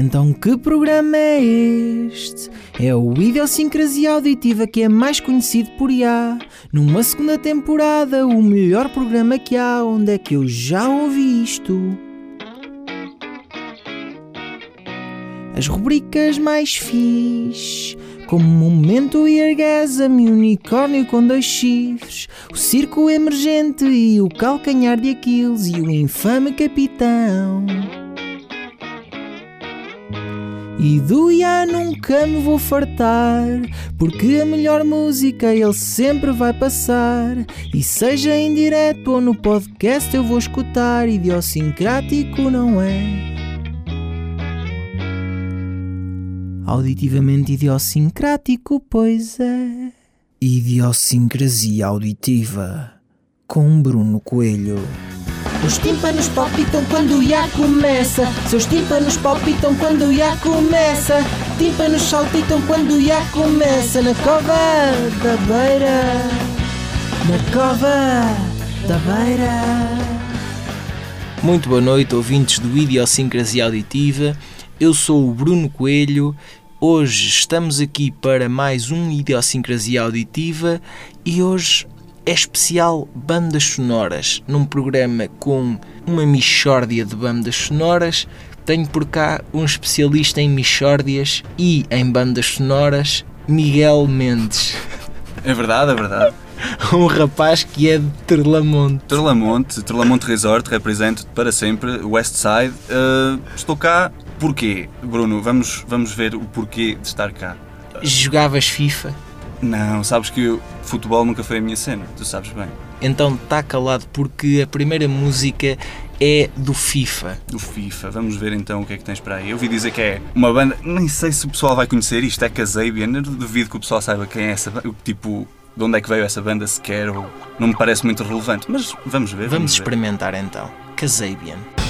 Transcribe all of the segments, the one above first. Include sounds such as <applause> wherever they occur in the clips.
Então que programa é este? É o Idiosincrasia Auditiva que é mais conhecido por IA. Numa segunda temporada, o melhor programa que há, onde é que eu já ouvi isto? As rubricas mais fixe, como Momento e Orgasm e Unicórnio com dois chifres, o Circo Emergente e o Calcanhar de Aquiles e o Infame Capitão. E do Iá nunca me vou fartar, porque a melhor música ele sempre vai passar. E seja em direto ou no podcast eu vou escutar, idiosincrático não é? Auditivamente idiosincrático, pois é. Idiosincrasia auditiva com Bruno Coelho. Os tímpanos palpitam quando o começa. Seus tímpanos palpitam quando o começa. Tímpanos saltitam quando o começa. Na cova da beira. Na cova da beira. Muito boa noite, ouvintes do Idiosincrasia Auditiva. Eu sou o Bruno Coelho. Hoje estamos aqui para mais um Idiosincrasia Auditiva e hoje é especial bandas sonoras, num programa com uma mixórdia de bandas sonoras. Tenho por cá um especialista em mixórdias e em bandas sonoras, Miguel Mendes. É verdade, é verdade. <laughs> Um rapaz que é de Terlamonte. Terlamonte, Terlamonte Resort, represento para sempre, Westside. Uh, estou cá porquê, Bruno? Vamos, vamos ver o porquê de estar cá. Jogavas FIFA? Não, sabes que o futebol nunca foi a minha cena, tu sabes bem. Então está calado porque a primeira música é do FIFA. Do FIFA, vamos ver então o que é que tens para aí. Eu ouvi dizer que é uma banda, nem sei se o pessoal vai conhecer isto, é Kazabian, duvido que o pessoal saiba quem é essa banda, tipo, de onde é que veio essa banda sequer, ou não me parece muito relevante, mas vamos ver. Vamos, vamos experimentar ver. então. Kazabian.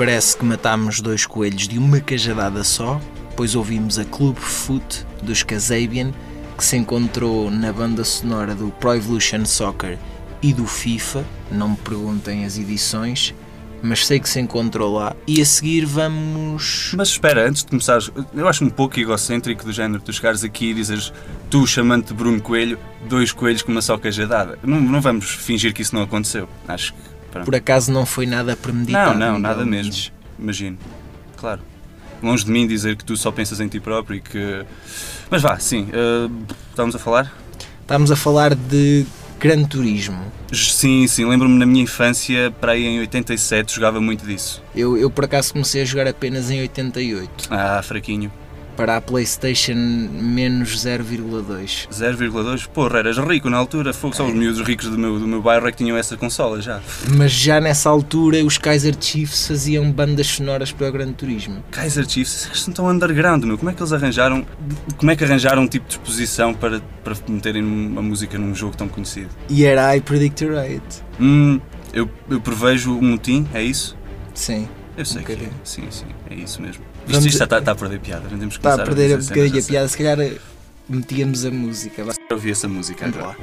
Parece que matámos dois coelhos de uma cajadada só, pois ouvimos a Club Foot dos Kazabian que se encontrou na banda sonora do Pro Evolution Soccer e do FIFA. Não me perguntem as edições, mas sei que se encontrou lá. E a seguir vamos. Mas espera, antes de começares, eu acho um pouco egocêntrico do género tu chegares aqui e dizeres tu, chamando de Bruno Coelho, dois coelhos com uma só cajadada. Não, não vamos fingir que isso não aconteceu. Acho que. Pronto. Por acaso não foi nada premeditado. Não, não, nada mesmo. Mendes. Imagino. Claro. Longe de mim dizer que tu só pensas em ti próprio e que. Mas vá, sim. eh, estávamos a falar? Estamos a falar de Gran Turismo. Sim, sim. Lembro-me na minha infância, para aí em 87, jogava muito disso. Eu, eu por acaso comecei a jogar apenas em 88. Ah, fraquinho. Para a PlayStation menos 0,2. 0,2. Porra, eras rico na altura. Fogo, só os miúdos ricos do meu, do meu bairro é que tinham essa consola já. Mas já nessa altura os Kaiser Chiefs faziam bandas sonoras para o Gran Turismo. Kaiser Chiefs, esses são tão underground, meu. Como é que eles arranjaram. Como é que arranjaram um tipo de exposição para, para meterem uma música num jogo tão conhecido? E era I Predict Riot. Hum, eu, eu prevejo um motim, é isso? Sim. Eu sei Um que é. Sim, sim, é isso mesmo. Isto, Vamos- isto está, está a perder piada, não temos que Está a perder bocadinho a cenas, já piada, se calhar eh, metíamos a música. Eu ouvi essa música agora.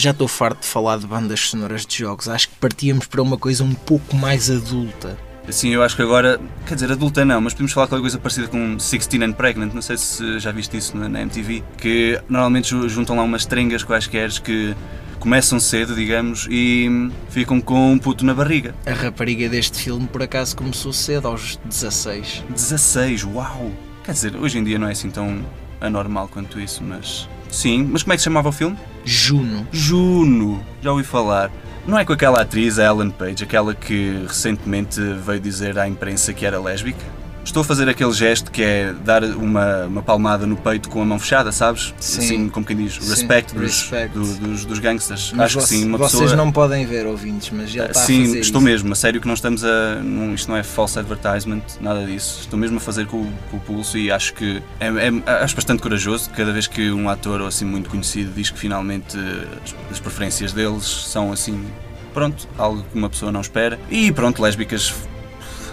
Já estou farto de falar de bandas sonoras de jogos. Acho que partíamos para uma coisa um pouco mais adulta. Sim, eu acho que agora, quer dizer, adulta não, mas podemos falar qualquer coisa parecida com 16 and Pregnant, não sei se já viste isso na, na MTV, que normalmente ju- juntam lá umas tringas quaisquer que começam cedo, digamos, e ficam com um puto na barriga. A rapariga deste filme, por acaso, começou cedo, aos 16. 16, uau! Quer dizer, hoje em dia não é assim tão anormal quanto isso, mas. Sim, mas como é que se chamava o filme? Juno. Juno, já ouvi falar. Não é com aquela atriz, a Ellen Page, aquela que recentemente veio dizer à imprensa que era lésbica? Estou a fazer aquele gesto que é dar uma, uma palmada no peito com a mão fechada, sabes? Sim. Assim, como quem diz, Sim, respect, dos, respect. do- dos, dos gangsters. Mas Acho que sim, uma vocês pessoa. não podem ver, ouvintes, mas ele está a Sim, fazer estou isso. mesmo, a sério que não estamos a. Não, isto não é false advertisement, nada disso. Estou mesmo a fazer com, o- com o pulso e acho que é, é- acho bastante corajoso cada vez que um ator ou assim muito conhecido diz que finalmente eh, as preferências deles são assim. Pronto, algo que uma pessoa não espera. E pronto, lésbicas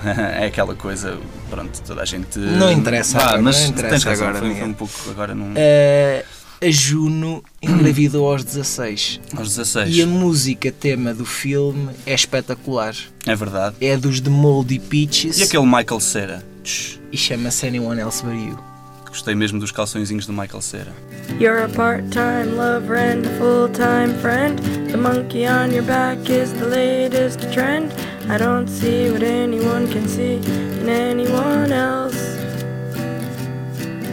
<laughs> é aquela coisa, pronto, toda a gente. Não interessa Ah, agora, mas não interessa tens razão, agora, foi, foi um pouco agora num, Eh, a Juno engravidou aos 16 aos 16. e a música tema do filme é espetacular. É verdade. É dos The Moldy Peaches E aquele Michael Cera? E chama-se Anyone Else But You. Gostei mesmo dos calçõezinhos do Michael Cera. You're a part-time lover and a full-time friend. The monkey on your back is the latest trend. I don't see what anyone can see in anyone else.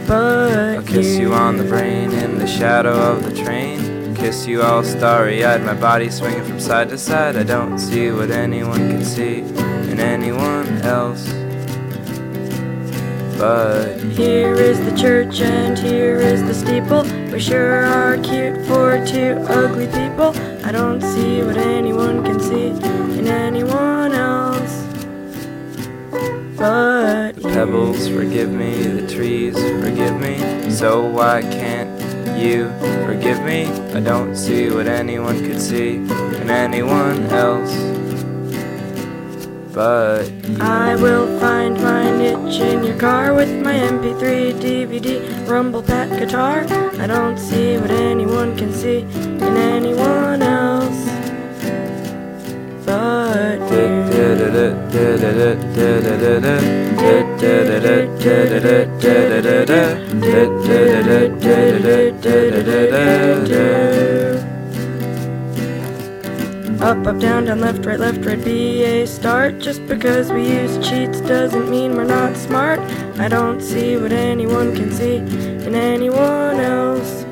But I'll kiss you on the brain in the shadow of the train. Kiss you all starry eyed, my body swinging from side to side. I don't see what anyone can see in anyone else. But Here is the church and here is the steeple. We sure are cute for two ugly people. I don't see what anyone can see in anyone else. But the pebbles forgive me, the trees forgive me. So why can't you forgive me? I don't see what anyone could see in anyone else. But I will find my niche in your car with my MP3, DVD, rumble pack guitar. I don't see what anyone can see in anyone else. But you. Up, up, down, down, left, right, left, right, be a start. Just because we use cheats doesn't mean we're not smart. I don't see what anyone can see in anyone else.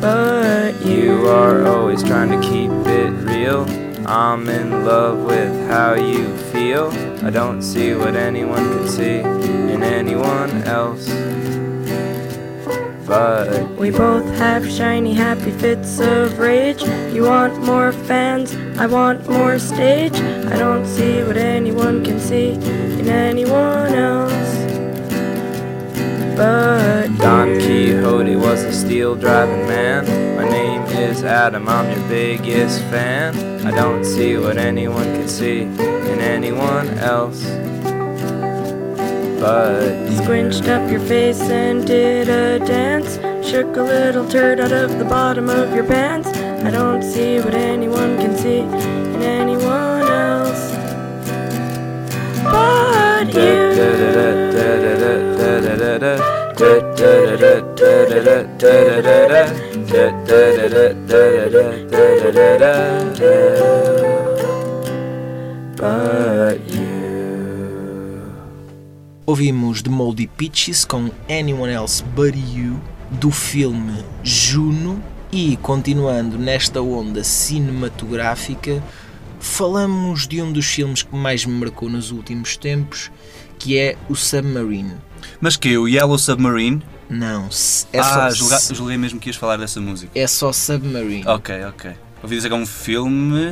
But you. You are always trying to keep it real. I'm in love with how you feel. I don't see what anyone can see in anyone else. But We both have shiny, happy fits of rage. You want more fans, I want more stage. I don't see what anyone can see in anyone else. But Don. Quixote was a steel driving man. My name is Adam, I'm your biggest fan. I don't see what anyone can see in anyone else. But Squinched up your face and did a dance. Shook a little turd out of the bottom of your pants. I don't see what anyone can see in anyone else. But But you. Ouvimos The Moldy Peaches com Anyone Else But You do filme Juno e continuando nesta onda cinematográfica falamos de um dos filmes que mais me marcou nos últimos tempos que é o Submarine. Mas que o Yellow Submarine. Não, é ah, só julga, julguei mesmo que ias falar dessa música. é só Submarine. Ok, ok. Ouvi dizer que é um filme.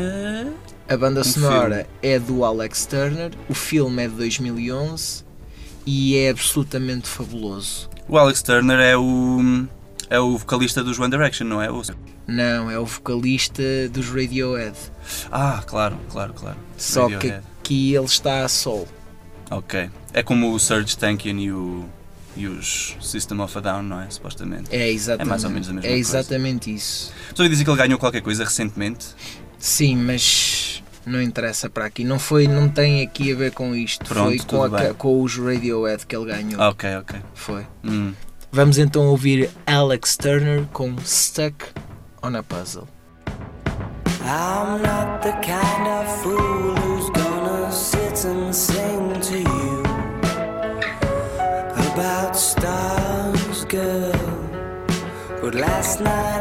A banda Um sonora é do Alex Turner, o filme é de 2011 e é absolutamente fabuloso. O Alex Turner é o. É o vocalista dos One Direction, não é? O- Não, é o vocalista dos Radiohead. Ah, claro, claro, claro. Só que Radiohead. aqui ele está a sol. Ok. É como o Serge Tankian e o. e os System of a Down, não é? Supostamente. É exatamente. É mais ou menos a mesma É coisa. exatamente isso. Estou a dizer que ele ganhou qualquer coisa recentemente. Sim, mas não interessa para aqui. Não foi, não tem aqui a ver com isto. Pronto, foi com, a- com os Radiohead que ele ganhou. Ok, ok. Foi. Hum. Vamos então ouvir Alex Turner com Stuck on a Puzzle. I'm not the kind of fool who's gonna sit and sing to you about stars, girl. But last night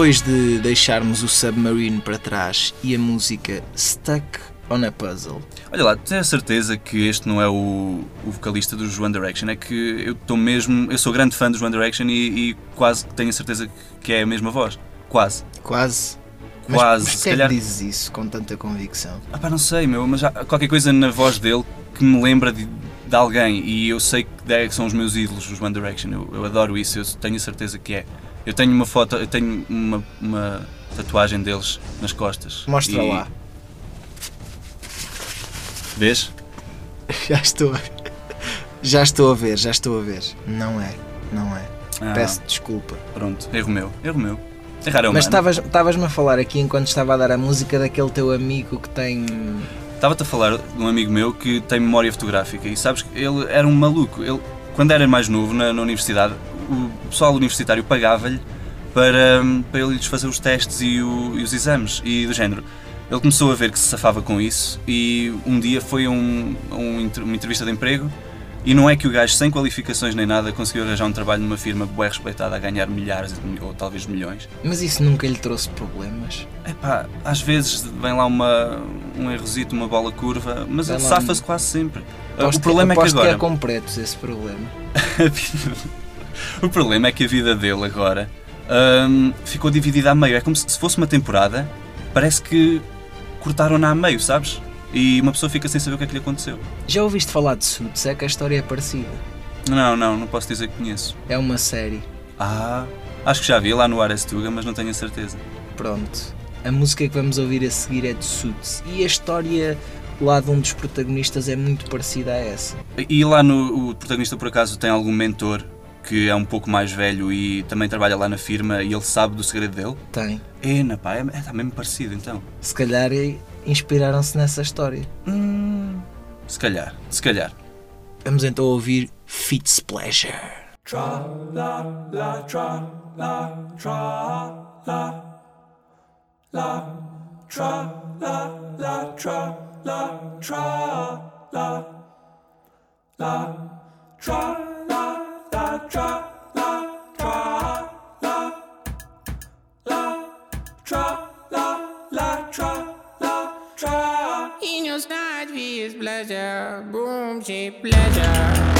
depois de deixarmos o Submarine para trás e a música Stuck on a Puzzle, Olha lá, tens a certeza que este não é o, o vocalista dos One Direction? É que eu estou mesmo. Eu sou grande fã dos One Direction e, e quase que tenho a certeza que é a mesma voz. Quase. quase. Quase. Mas Se porquê é calhar. que dizes isso com tanta convicção? Ah pá, não sei, meu, mas há qualquer coisa na voz dele que me lembra de, de alguém e eu sei que de- são os meus ídolos, os One Direction. Eu, eu adoro isso, eu tenho a certeza que é. Eu tenho uma foto, eu tenho uma, uma tatuagem deles nas costas. Mostra E- lá. Vês? <laughs> Já estou a... Já estou a ver, já estou a ver. Não é, não é. Ah, Peço desculpa. Pronto, erro meu, erro meu. Errar é humano. Mas estavas- estavas-me a falar aqui enquanto estava a dar a música daquele teu amigo que tem. Estava-te a falar de um amigo meu que tem memória fotográfica e sabes que ele era um maluco. Ele, quando era mais novo na, na universidade, o pessoal universitário pagava-lhe para, para ele lhes fazer os testes e, o- e os exames e do género. Ele começou a ver que se safava com isso e um dia foi a um, um uma entrevista de emprego E não é que o gajo, sem qualificações nem nada, conseguiu arranjar um trabalho numa firma bem respeitada a ganhar milhares ou talvez milhões. Mas isso nunca lhe trouxe problemas. Epá, às vezes vem lá uma, um errosito, uma bola curva, mas safa-se quase sempre. Aposto- o problema é que agora. é com pretos esse problema. <laughs> o problema é que a vida dele agora hum, ficou dividida a meio. É como se, se fosse uma temporada, parece que cortaram-na a meio, sabes? E uma pessoa fica sem saber o que é que lhe aconteceu. Já ouviste falar de Suits? É que a história é parecida. Não, não, não posso dizer que conheço. É uma série. Ah, acho que já vi lá no Arestuga, mas não tenho a certeza. Pronto. A música que vamos ouvir a seguir é de Suits. E a história lá de um dos protagonistas é muito parecida a essa. E lá no o protagonista por acaso tem algum mentor que é um pouco mais velho e também trabalha lá na firma e ele sabe do segredo dele? Tem. Ena, pá, é, é tá mesmo parecido então. Se calhar eh, inspiraram-se nessa história. Hum, se calhar, se calhar. Vamos então ouvir Fitz Pleasure. In pleasure, boom, she pleasure.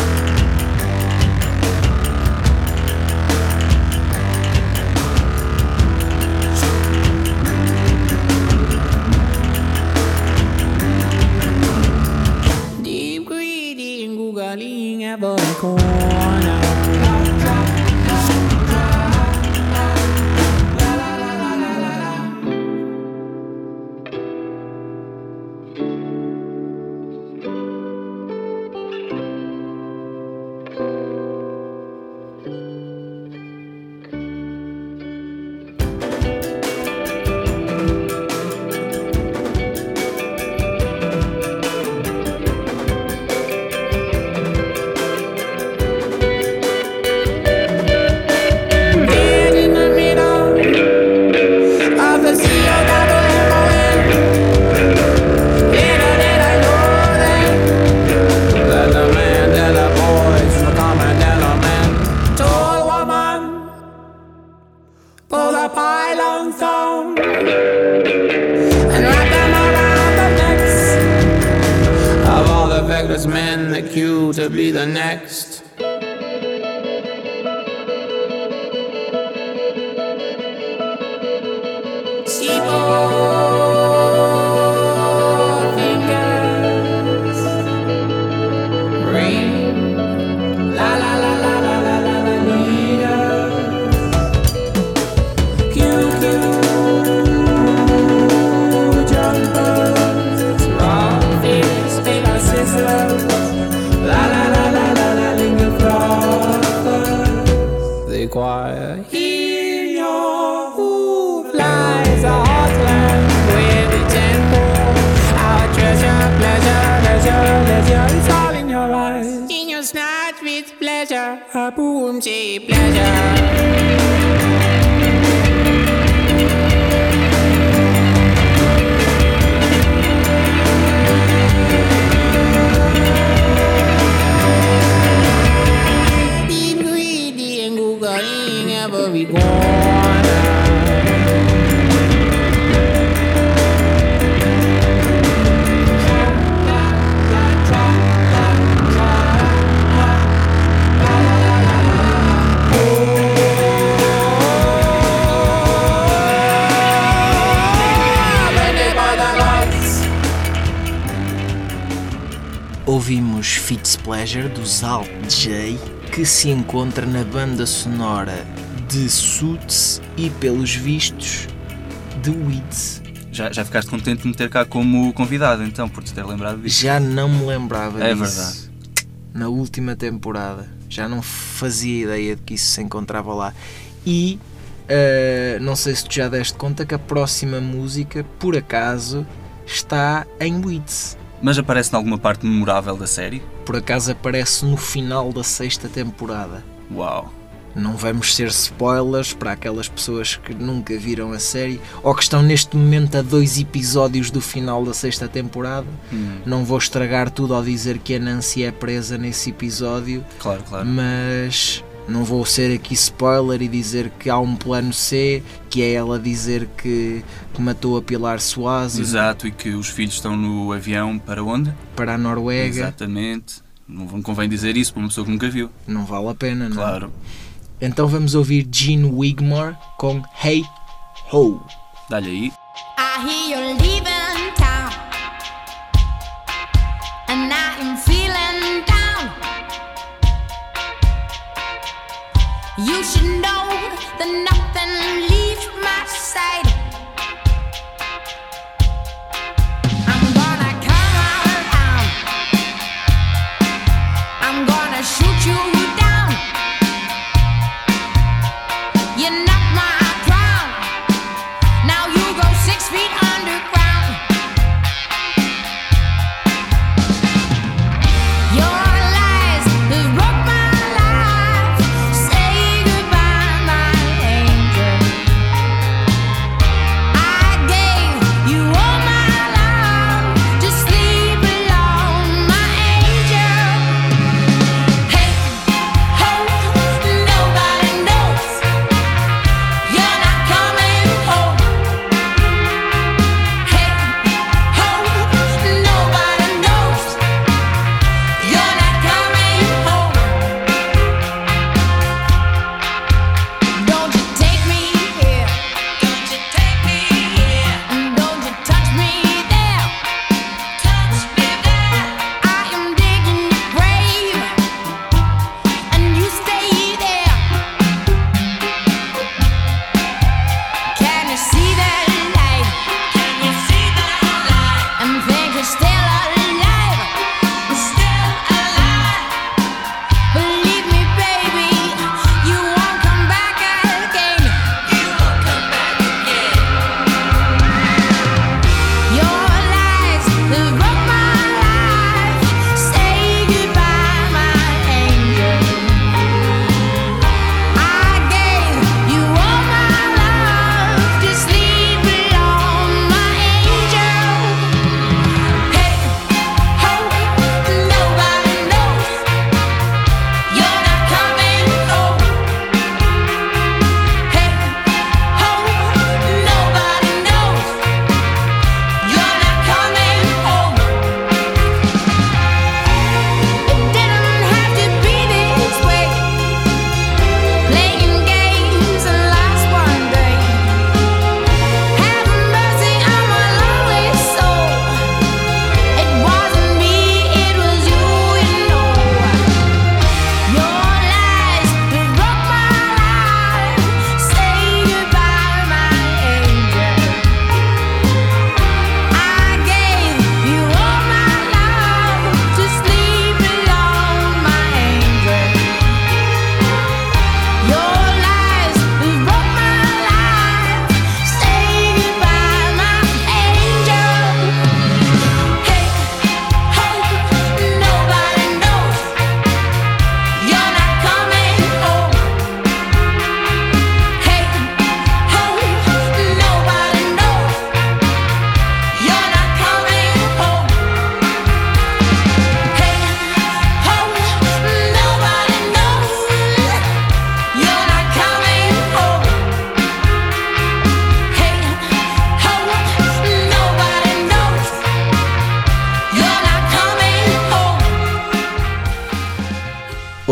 Pleasure do Zal J, que se encontra na banda sonora de Suits e, pelos vistos, de Weeds. Já, já ficaste contente de me ter cá como convidado, então, por te ter lembrado disso. Já não me lembrava É disso. verdade. Na última temporada. Já não fazia ideia de que isso se encontrava lá. E eh, não sei se tu já deste conta que a próxima música, por acaso, está em Weeds. Mas aparece em alguma parte memorável da série? Por acaso aparece no final da sexta temporada. Uau. Não vamos ser spoilers para aquelas pessoas que nunca viram a série ou que estão neste momento a dois episódios do final da sexta temporada. Hum, Não vou estragar tudo ao dizer que a Nancy é presa nesse episódio, claro, claro. mas não vou ser aqui spoiler e dizer que há um plano C, que é ela dizer que, que matou a Pilar Suazo Exato, e que os filhos estão no avião para onde? para a Noruega. Exatamente. Não convém dizer isso para uma pessoa que nunca viu. Não vale a pena, não. Claro. Então vamos ouvir Gene Wigmore com Hey Ho. Dá-lhe aí. You should know that nothing leaves my side.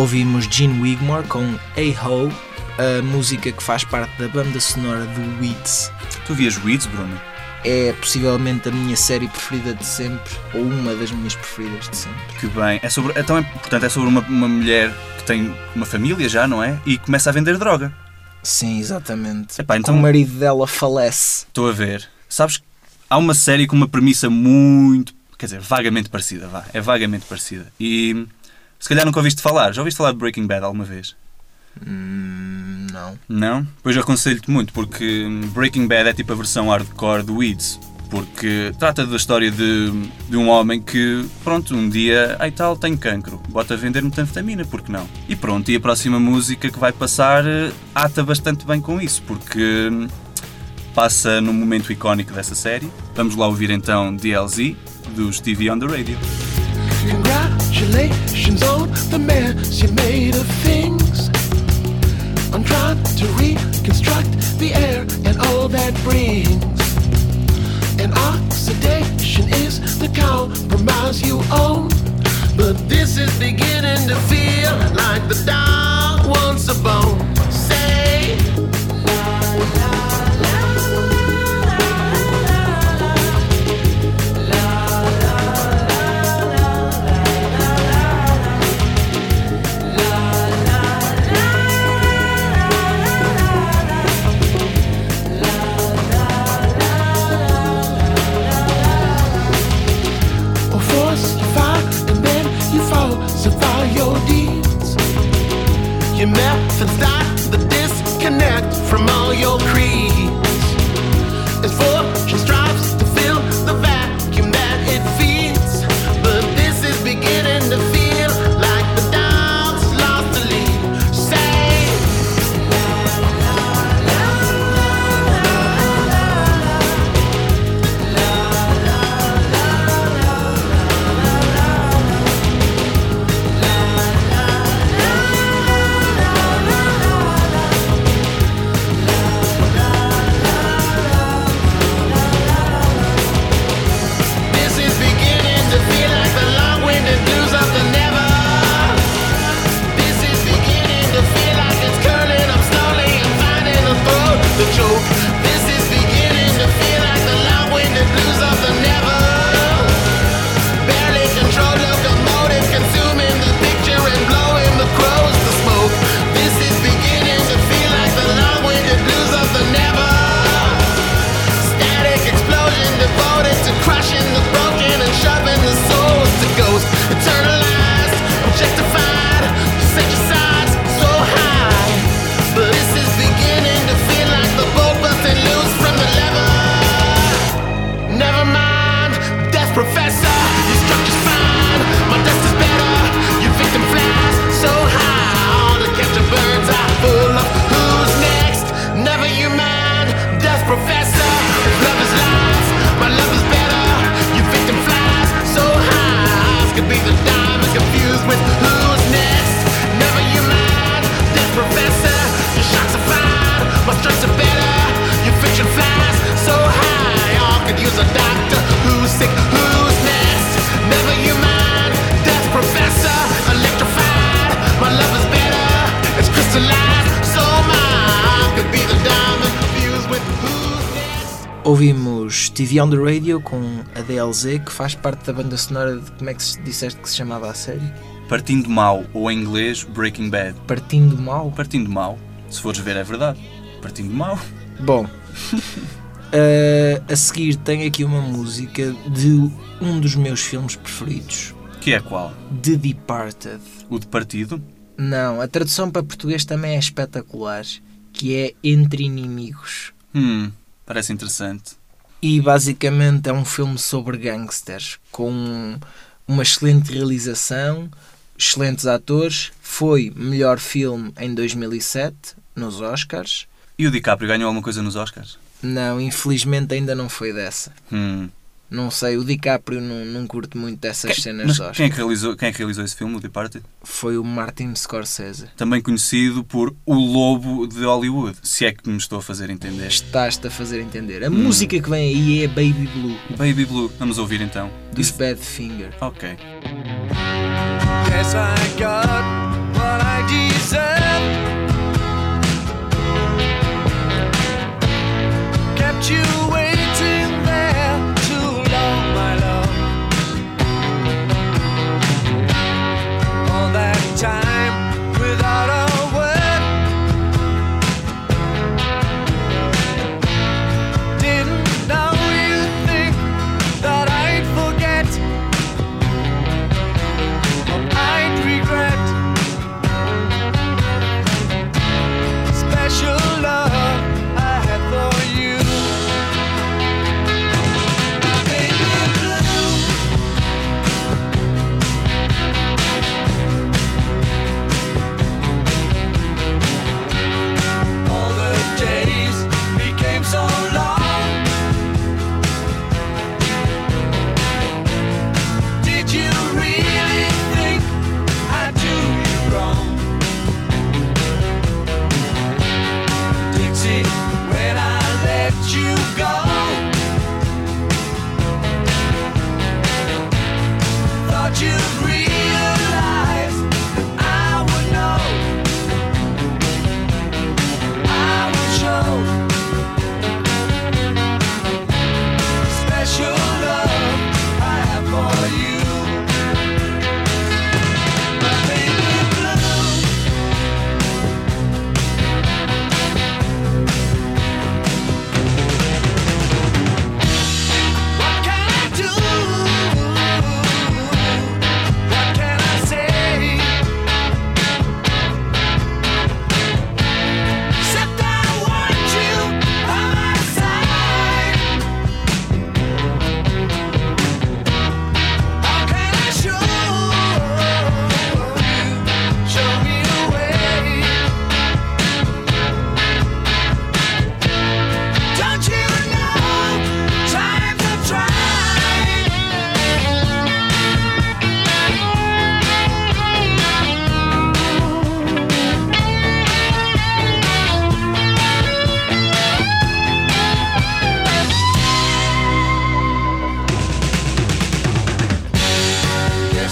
Ouvimos Gene Wigmore com Hey Ho, a música que faz parte da banda sonora do Weeds. Tu vias Weeds, Bruno? É possivelmente a minha série preferida de sempre, ou uma das minhas preferidas de sempre. Que bem. É sobre, então, é, portanto, é sobre uma, uma mulher que tem uma família já, não é? E começa a vender droga. Sim, exatamente. Epá, então- O marido dela falece. Estou a ver. Sabes que há uma série com uma premissa muito. Quer dizer, vagamente parecida, vá. É vagamente parecida. E. Se calhar nunca ouviste falar. Já ouviste falar de Breaking Bad alguma vez? Hum, não. Não? Pois eu aconselho-te muito, porque Breaking Bad é tipo a versão hardcore do Weeds. Porque trata da história de, de um homem que, pronto, um dia, ai tal, tem cancro, bota a vender metanfetamina, porque não? E pronto, e a próxima música que vai passar eh, ata bastante bem com isso, porque hum, passa num momento icónico dessa série. Vamos lá ouvir então DLZ, dos TV on the Radio. Congratulations on the mess you made of things. I'm trying to reconstruct the air and all that brings. And oxidation is the compromise you own. But this is beginning to feel like the dog wants a bone. Say, or Your methods start the disconnect from all your creeds. Ouvimos TV on the Radio com a DLZ, que faz parte da banda sonora de como é que se- disseste que se chamava a série? Partindo Mal, ou em inglês Breaking Bad. Partindo Mal? Partindo Mal, se fores ver é verdade. Partindo Mal. Bom, <laughs> eh, a seguir tem aqui uma música de um dos meus filmes preferidos, Que é qual? The Departed. O de partido? Não, a tradução para português também é espetacular, que é Entre Inimigos. Hum, parece interessante. E basicamente é um filme sobre gangsters, com uma excelente realização, excelentes atores. Foi melhor filme em 2007 nos Oscars. E o DiCaprio ganhou alguma coisa nos Oscars? Não, infelizmente ainda não foi dessa. Hum. Não sei, o DiCaprio não, não curte muito dessas cenas Mas de Oscar. quem é, que realizou, quem é que realizou esse filme, o Departed? Foi o Martin Scorsese. Também conhecido por O Lobo de Hollywood, se é que me estou a fazer entender. Estás-te a fazer entender. A Hum. música que vem aí é Baby Blue, Baby Blue, vamos ouvir então. dos Badfinger. Ok. Yes, I got what I deserve. Kept you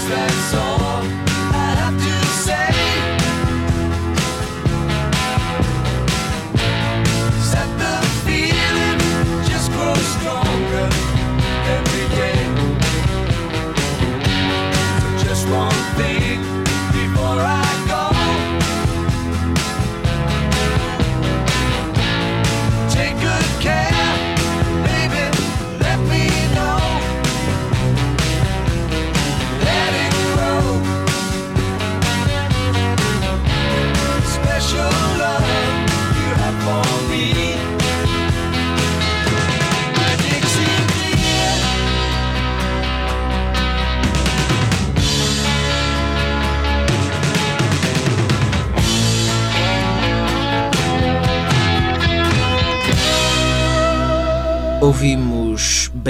says all.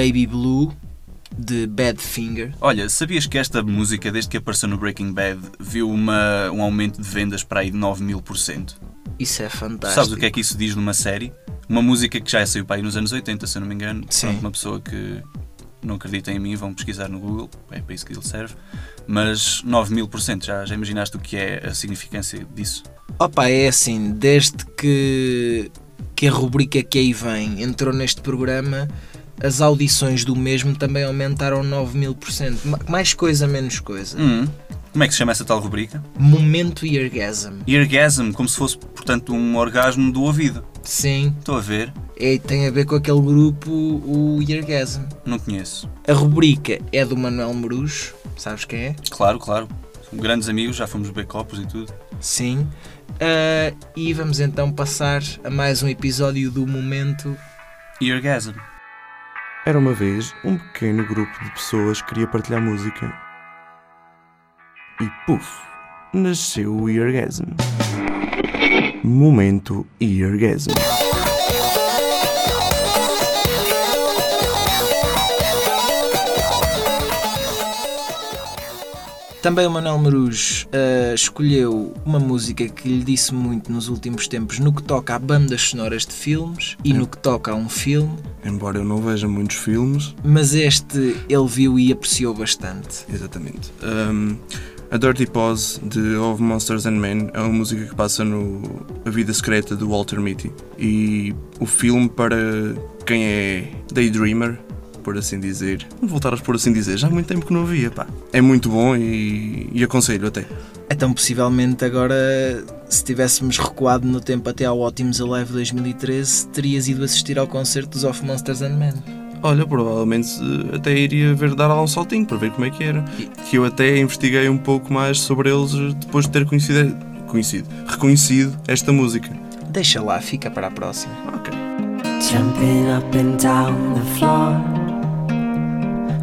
Baby Blue de Badfinger. Olha, sabias que esta música, desde que apareceu no Breaking Bad, viu uma, um aumento de vendas para aí de 9 mil por cento? Isso é fantástico. Sabes o que é que isso diz numa série? Uma música que já saiu para aí nos anos 80, se eu não me engano. Sim. Pronto, uma pessoa que não acredita em mim, vão pesquisar no Google, é para isso que ele serve. Mas 9 mil por cento, já, já imaginaste o que é a significância disso? Opa, é assim, desde que, que a rubrica que aí vem entrou neste programa, as audições do mesmo também aumentaram 9 mil por cento. Ma- Mais coisa, menos coisa. Hum, como é que se chama essa tal rubrica? Momento Eargasm. Eargasm, como se fosse, portanto, um orgasmo do ouvido. Sim, Estou a ver, é, tem a ver com aquele grupo, o Eargasm. não conheço. A rubrica é do Manuel Morujo, sabes quem é? Claro, claro. Grandes amigos, já fomos beber copos e tudo. Sim. Ah, e vamos então passar a mais um episódio do Momento. Eargasm. Era uma vez um pequeno grupo de pessoas que queria partilhar música. E puf, nasceu o Eargasm. Momento Eargasm. Também o Manuel Marujo ah, escolheu uma música que lhe disse muito nos últimos tempos no que toca a bandas sonoras de filmes e no que toca a um filme, Embora eu não veja muitos filmes, mas este ele viu e apreciou bastante. exatamente. Um, a Dirty Pause de Of Monsters and Men é uma música que passa no A Vida Secreta do Walter Mitty. E o filme, para quem é daydreamer, por assim dizer, voltar a por assim dizer, já há muito tempo que não via, pá. É muito bom e, e aconselho até. Então, possivelmente agora, se tivéssemos recuado no tempo até ao Ótimos Alive 2013, terias ido assistir ao concerto dos Of Monsters and Men. Olha, provavelmente eh, até iria ver dar lá um saltinho para ver como é que era. Que eu até investiguei um pouco mais sobre eles eh, depois de ter conhecido, conhecido reconhecido esta música. Deixa lá, fica para a próxima. Ok. Jumping up and down the floor.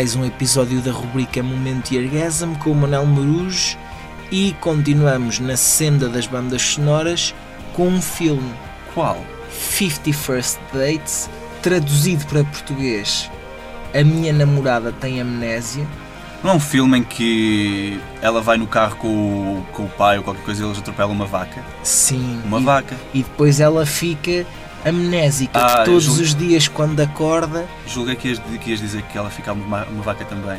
Mais um episódio da rubrica Momento Orgasm com o Manel Marujo e continuamos na senda das bandas sonoras com um filme Qual? 50 First Dates, traduzido para português A Minha Namorada Tem Amnésia. Não é um filme em que ela vai no carro com o, com o pai ou qualquer coisa e eles atropelam uma vaca? Sim. Uma e, vaca. E depois ela fica amnésica, Ah, que todos julgo- os dias quando acorda, Julguei que ias, que ias dizer que ela fica uma, uma vaca também.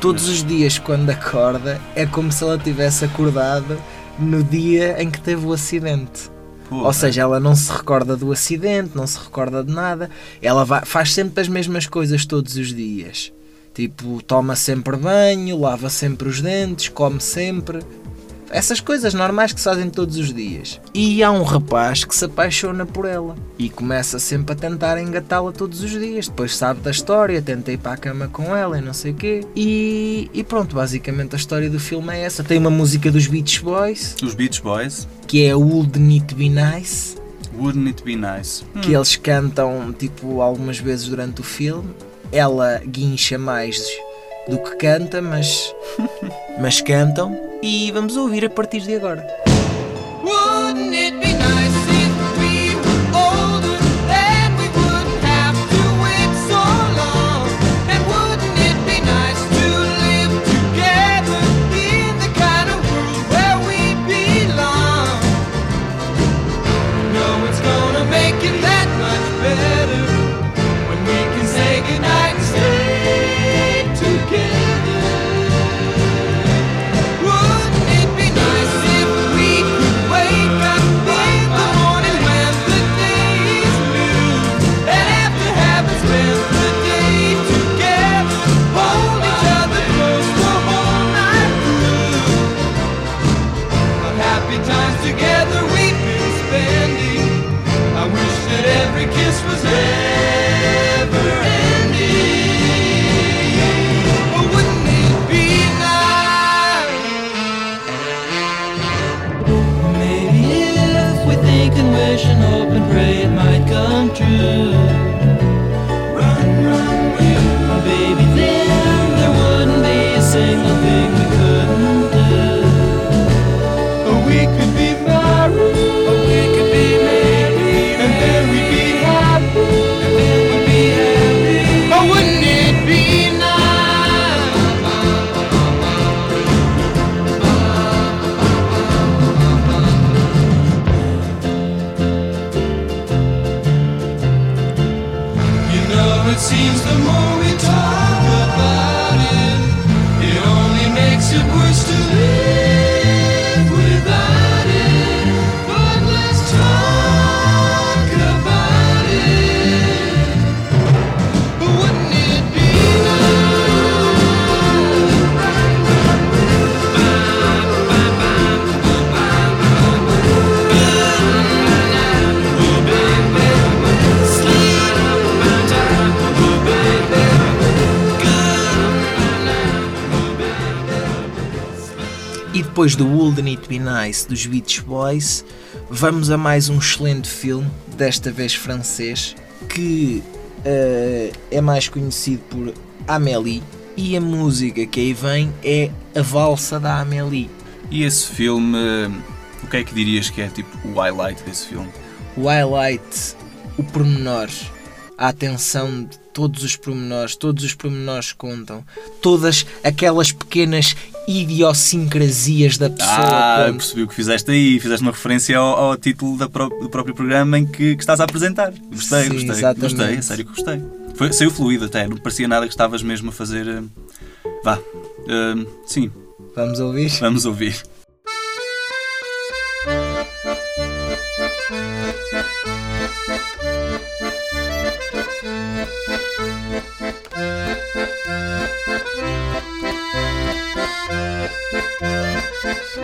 todos os dias quando acorda, é como se ela tivesse acordado no dia em que teve o acidente. Porra. Ou seja, ela não se recorda do acidente, não se recorda de nada. Ela vai- faz sempre as mesmas coisas todos os dias. Tipo, toma sempre banho, lava sempre os dentes, come sempre. Essas coisas normais que se fazem todos os dias. E há um rapaz que se apaixona por ela e começa sempre a tentar engatá-la todos os dias. Depois sabe da história, tenta ir para a cama com ela e não sei o quê. E, e pronto, basicamente a história do filme é essa. Tem uma música dos Beach Boys, Os Beach Boys. que é Wouldn't It Be Nice Wouldn't it be nice? que eles cantam tipo algumas vezes durante o filme. Ela guincha mais do que canta, mas mas cantam e vamos ouvir a partir de agora. Depois do Wouldn't It Be Nice dos Beach Boys, vamos a mais um excelente filme, desta vez francês, que eh, é mais conhecido por Amélie. E a música que aí vem é a valsa da Amélie. E esse filme, o que é que dirias que é tipo o highlight desse filme? O highlight, o pormenor, a atenção de todos os pormenores, todos os pormenores contam, todas aquelas pequenas idiosincrasias da pessoa. Ah, eu percebi o que fizeste aí. Fizeste uma referência ao, ao título pró- do próprio programa em que, que estás a apresentar. Gostei, Sim, gostei. exatamente. Gostei, a sério que gostei. Foi, saiu fluido até, não parecia nada que estavas mesmo a fazer. eh, Vá. Eh, sim, Vamos ouvir? vamos ouvir. Ouvimos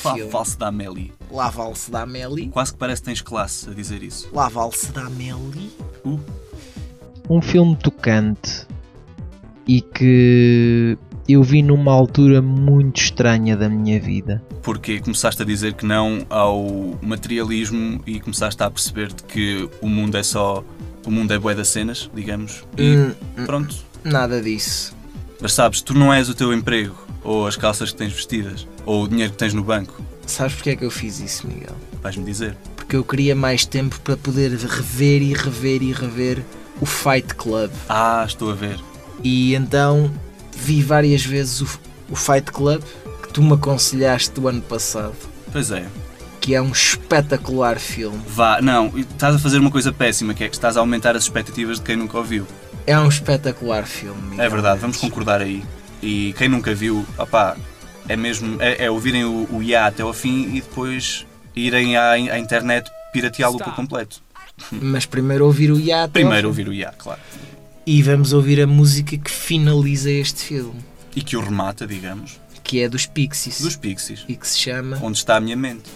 filme falso da Amélie. La Valse da Amélie. Quase que parece que tens classe a dizer isso. La Valse da Amélie. um filme tocante e que eu vi numa altura muito estranha da minha vida. Porque começaste a dizer que não ao materialismo e começaste a perceber-te que o mundo é só. O mundo é bué das cenas, digamos. E Hum, pronto. Nada disso. Mas sabes, tu não és o teu emprego, ou as calças que tens vestidas, ou o dinheiro que tens no banco. Sabes porque é que eu fiz isso, Miguel? Vais-me dizer. Porque eu queria mais tempo para poder rever e rever e rever o Fight Club. Ah, estou a ver. E então vi várias vezes o, o Fight Club que tu me aconselhaste do ano passado, Pois é. que é um espetacular filme. Vá, não, estás a fazer uma coisa péssima, que é que estás a aumentar as expectativas de quem nunca ouviu. É um espetacular filme. Miguel É verdade, vamos concordar aí. E quem nunca viu, opá, é mesmo, é, é ouvirem o, o IA até ao fim e depois irem à, à internet pirateá-lo por completo. Mas primeiro ouvir o ao Primeiro fim. ouvir o IA, claro. E vamos ouvir a música que finaliza este filme, E que o remata, digamos, que é dos Pixies. dos Pixies. E que se chama Onde está a minha mente?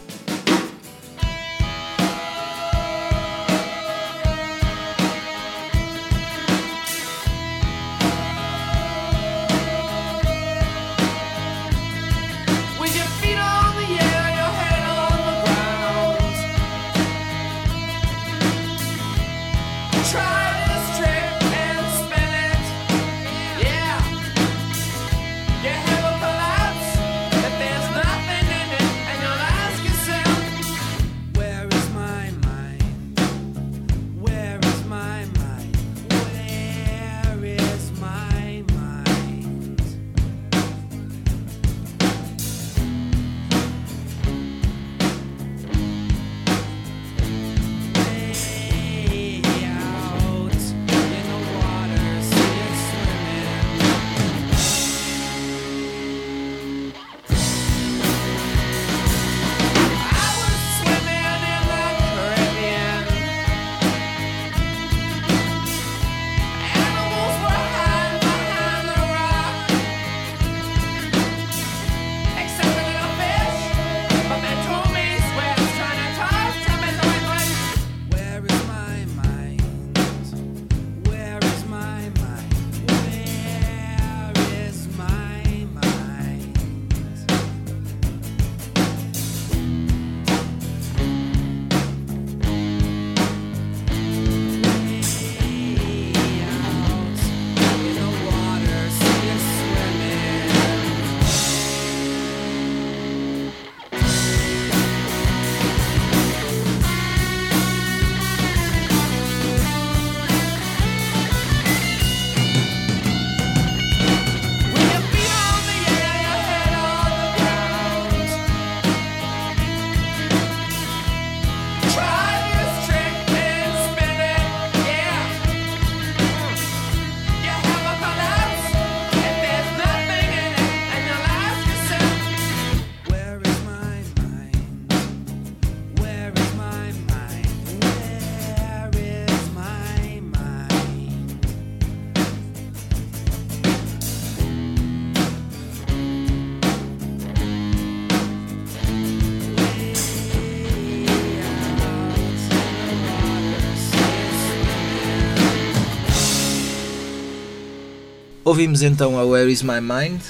Ouvimos então a Where Is My Mind,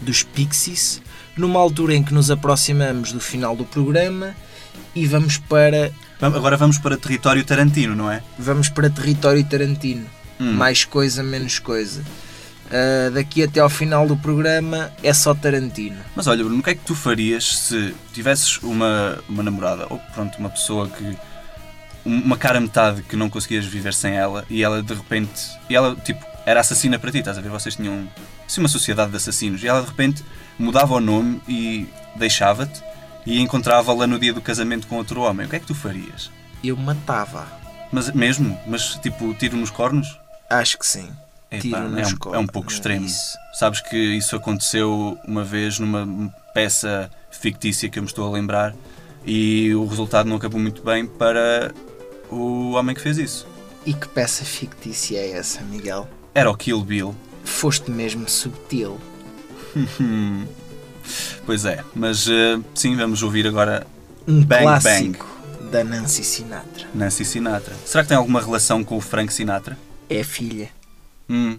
dos Pixies, numa altura em que nos aproximamos do final do programa e vamos para, Agora vamos para território Tarantino, não é? vamos para território Tarantino. Hum. Mais coisa, menos coisa. Ah, daqui até ao final do programa é só Tarantino. Mas olha, Bruno, o que é que tu farias se tivesses uma, uma namorada, ou pronto, uma pessoa que. um- uma cara metade que não conseguias viver sem ela e ela de repente. e ela, tipo, era assassina para ti, estás a ver? Vocês tinham. assim, uma sociedade de assassinos e ela de repente mudava o nome e deixava-te e encontrava-la no dia do casamento com outro homem. O que é que tu farias? Eu matava. Mas mesmo? Mas tipo, tiro nos cornos? Acho que sim. Tiro é, nos um, cornos. é um pouco extremo. Isso. Sabes que isso aconteceu uma vez numa peça fictícia que eu me estou a lembrar e o resultado não acabou muito bem para o homem que fez isso. E que peça fictícia é essa, Miguel? Era o Kill Bill. Foste mesmo subtil. <laughs> Pois é, mas eh, sim, vamos ouvir agora Um Bang clássico da Nancy Sinatra. Nancy Sinatra. Será que tem alguma relação com o Frank Sinatra? É filha. Hum.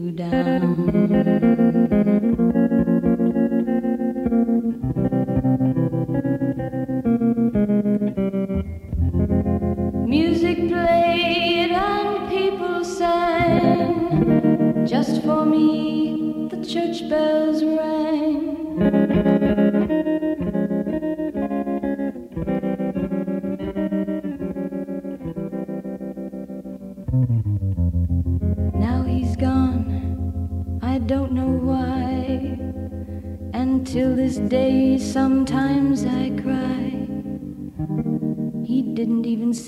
down. Music played and people sang. Just for me, the church bell.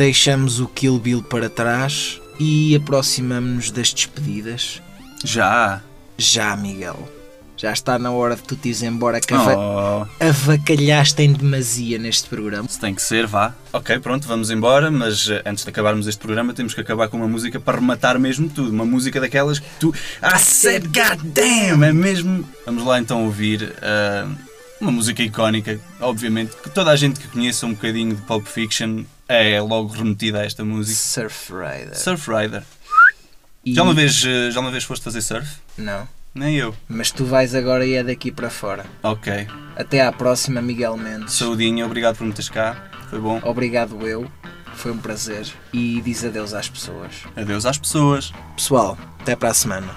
Deixamos o Kill Bill para trás e aproximamos-nos das despedidas. Já? Já, Miguel. Já está na hora de tu te ires embora que Oh, avacalhaste em demasia neste programa. se tem que ser, vá. Ok, pronto, vamos embora, mas eh, antes de acabarmos este programa temos que acabar com uma música para rematar mesmo tudo. Uma música daquelas que tu. I said God damn! É mesmo. Vamos lá então ouvir ah, uma música icónica, obviamente, que toda a gente que conheça um bocadinho de Pulp Fiction é logo remetida a esta música. Surf Rider. Surf Rider. E- Já uma vez, eh, já uma vez foste fazer surf? Não. Nem eu. Mas tu vais agora e é daqui para fora. Ok. Até à próxima, Miguel Mendes. Saudinho, obrigado por me teres cá. Foi bom. Obrigado eu. Foi um prazer. E diz adeus às pessoas. Adeus às pessoas. Pessoal, até para a semana.